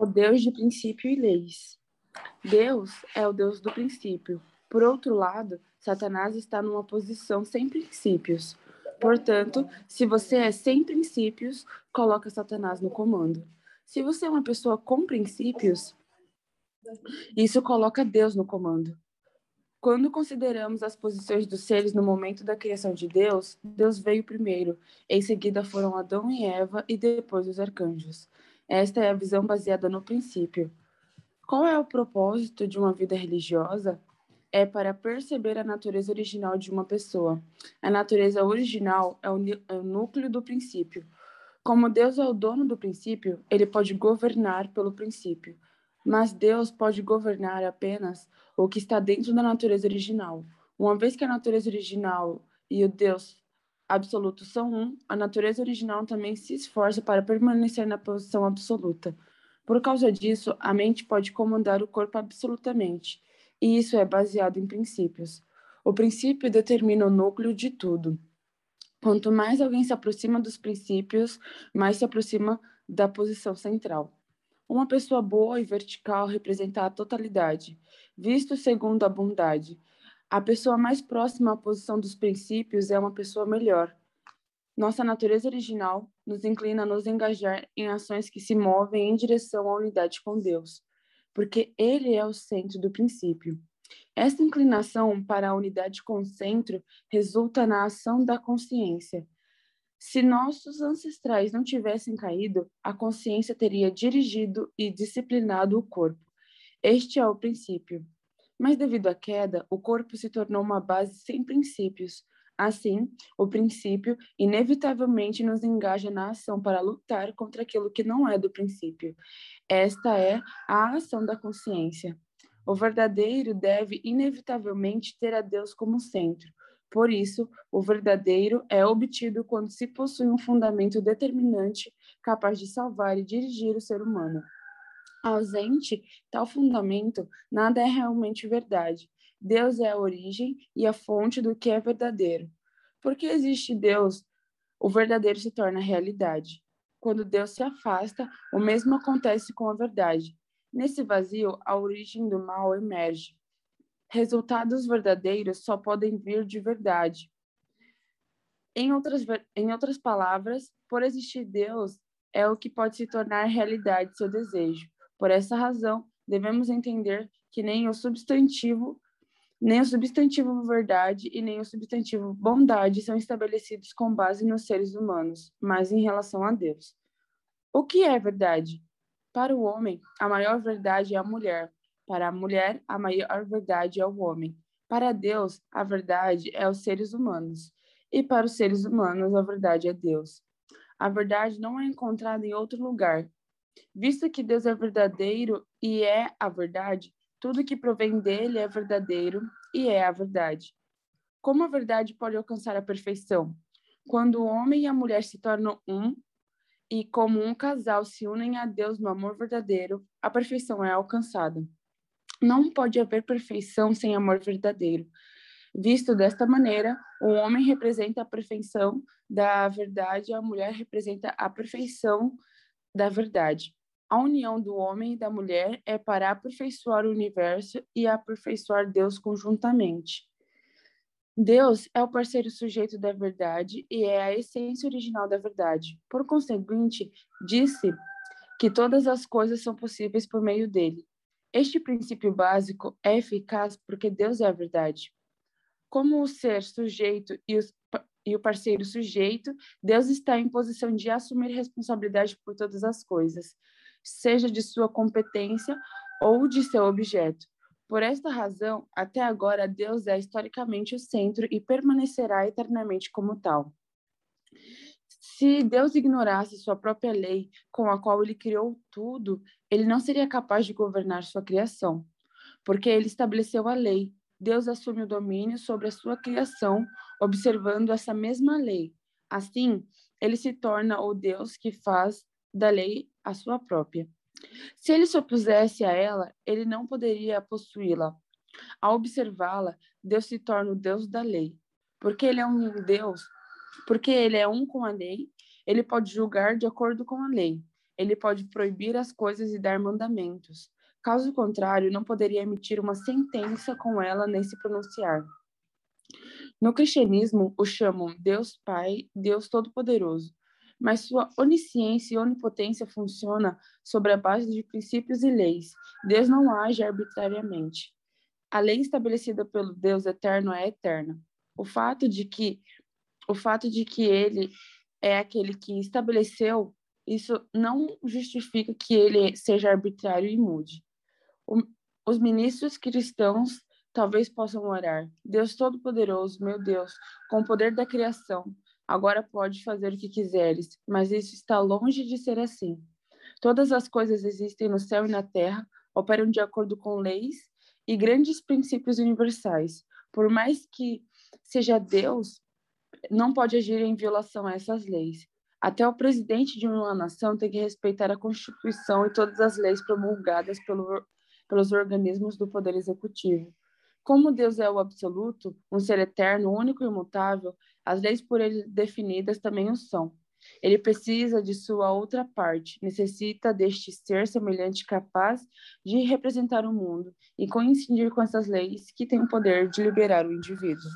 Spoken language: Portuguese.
O Deus de princípio e leis. Deus é o Deus do princípio. Por outro lado, Satanás está numa posição sem princípios. Portanto, se você é sem princípios, coloca Satanás no comando. Se você é uma pessoa com princípios, isso coloca Deus no comando. Quando consideramos as posições dos seres no momento da criação de Deus, Deus veio primeiro, em seguida foram Adão e Eva e depois os arcanjos. Esta é a visão baseada no princípio. Qual é o propósito de uma vida religiosa? É para perceber a natureza original de uma pessoa. A natureza original é o, é o núcleo do princípio. Como Deus é o dono do princípio, ele pode governar pelo princípio. Mas Deus pode governar apenas o que está dentro da natureza original. Uma vez que a natureza original e o Deus absoluto são um, a natureza original também se esforça para permanecer na posição absoluta. Por causa disso, a mente pode comandar o corpo absolutamente, e isso é baseado em princípios. O princípio determina o núcleo de tudo. Quanto mais alguém se aproxima dos princípios, mais se aproxima da posição central. Uma pessoa boa e vertical representa a totalidade, visto segundo a bondade. A pessoa mais próxima à posição dos princípios é uma pessoa melhor. Nossa natureza original nos inclina a nos engajar em ações que se movem em direção à unidade com Deus, porque Ele é o centro do princípio. Esta inclinação para a unidade com o centro resulta na ação da consciência, se nossos ancestrais não tivessem caído, a consciência teria dirigido e disciplinado o corpo. Este é o princípio. Mas devido à queda, o corpo se tornou uma base sem princípios. Assim, o princípio inevitavelmente nos engaja na ação para lutar contra aquilo que não é do princípio. Esta é a ação da consciência. O verdadeiro deve inevitavelmente ter a Deus como centro, por isso, o verdadeiro é obtido quando se possui um fundamento determinante capaz de salvar e dirigir o ser humano. Ausente tal fundamento, nada é realmente verdade. Deus é a origem e a fonte do que é verdadeiro. Porque existe Deus, o verdadeiro se torna realidade. Quando Deus se afasta, o mesmo acontece com a verdade. Nesse vazio, a origem do mal emerge. Resultados verdadeiros só podem vir de verdade. Em outras, em outras palavras, por existir Deus, é o que pode se tornar realidade seu desejo. Por essa razão, devemos entender que nem o substantivo, nem o substantivo verdade e nem o substantivo bondade são estabelecidos com base nos seres humanos, mas em relação a Deus. O que é verdade? Para o homem, a maior verdade é a mulher, para a mulher, a maior verdade é o homem. Para Deus, a verdade é os seres humanos. E para os seres humanos, a verdade é Deus. A verdade não é encontrada em outro lugar. Visto que Deus é verdadeiro e é a verdade, tudo que provém dele é verdadeiro e é a verdade. Como a verdade pode alcançar a perfeição? Quando o homem e a mulher se tornam um e, como um casal, se unem a Deus no amor verdadeiro, a perfeição é alcançada. Não pode haver perfeição sem amor verdadeiro. Visto desta maneira, o homem representa a perfeição da verdade, a mulher representa a perfeição da verdade. A união do homem e da mulher é para aperfeiçoar o universo e aperfeiçoar Deus conjuntamente. Deus é o parceiro sujeito da verdade e é a essência original da verdade. Por conseguinte, disse que todas as coisas são possíveis por meio dele. Este princípio básico é eficaz porque Deus é a verdade. Como o ser sujeito e, os, e o parceiro sujeito, Deus está em posição de assumir responsabilidade por todas as coisas, seja de sua competência ou de seu objeto. Por esta razão, até agora, Deus é historicamente o centro e permanecerá eternamente como tal. Se Deus ignorasse sua própria lei, com a qual ele criou tudo, ele não seria capaz de governar sua criação, porque ele estabeleceu a lei. Deus assume o domínio sobre a sua criação, observando essa mesma lei. Assim, ele se torna o Deus que faz da lei a sua própria. Se ele se opusesse a ela, ele não poderia possuí-la. Ao observá-la, Deus se torna o Deus da lei, porque ele é um Deus porque ele é um com a lei, ele pode julgar de acordo com a lei. ele pode proibir as coisas e dar mandamentos. Caso contrário, não poderia emitir uma sentença com ela nem se pronunciar. No cristianismo, o chamam Deus Pai, Deus Todo-Poderoso, mas sua onisciência e onipotência funciona sobre a base de princípios e leis. Deus não age arbitrariamente. A lei estabelecida pelo Deus eterno é eterna. O fato de que o fato de que ele é aquele que estabeleceu, isso não justifica que ele seja arbitrário e mude. O, os ministros cristãos talvez possam orar: Deus Todo-Poderoso, meu Deus, com o poder da criação, agora pode fazer o que quiseres, mas isso está longe de ser assim. Todas as coisas existem no céu e na terra, operam de acordo com leis e grandes princípios universais. Por mais que seja Deus, não pode agir em violação a essas leis. Até o presidente de uma nação tem que respeitar a Constituição e todas as leis promulgadas pelo, pelos organismos do Poder Executivo. Como Deus é o absoluto, um ser eterno, único e imutável, as leis por ele definidas também o são. Ele precisa de sua outra parte, necessita deste ser semelhante capaz de representar o mundo e coincidir com essas leis que têm o poder de liberar o indivíduo.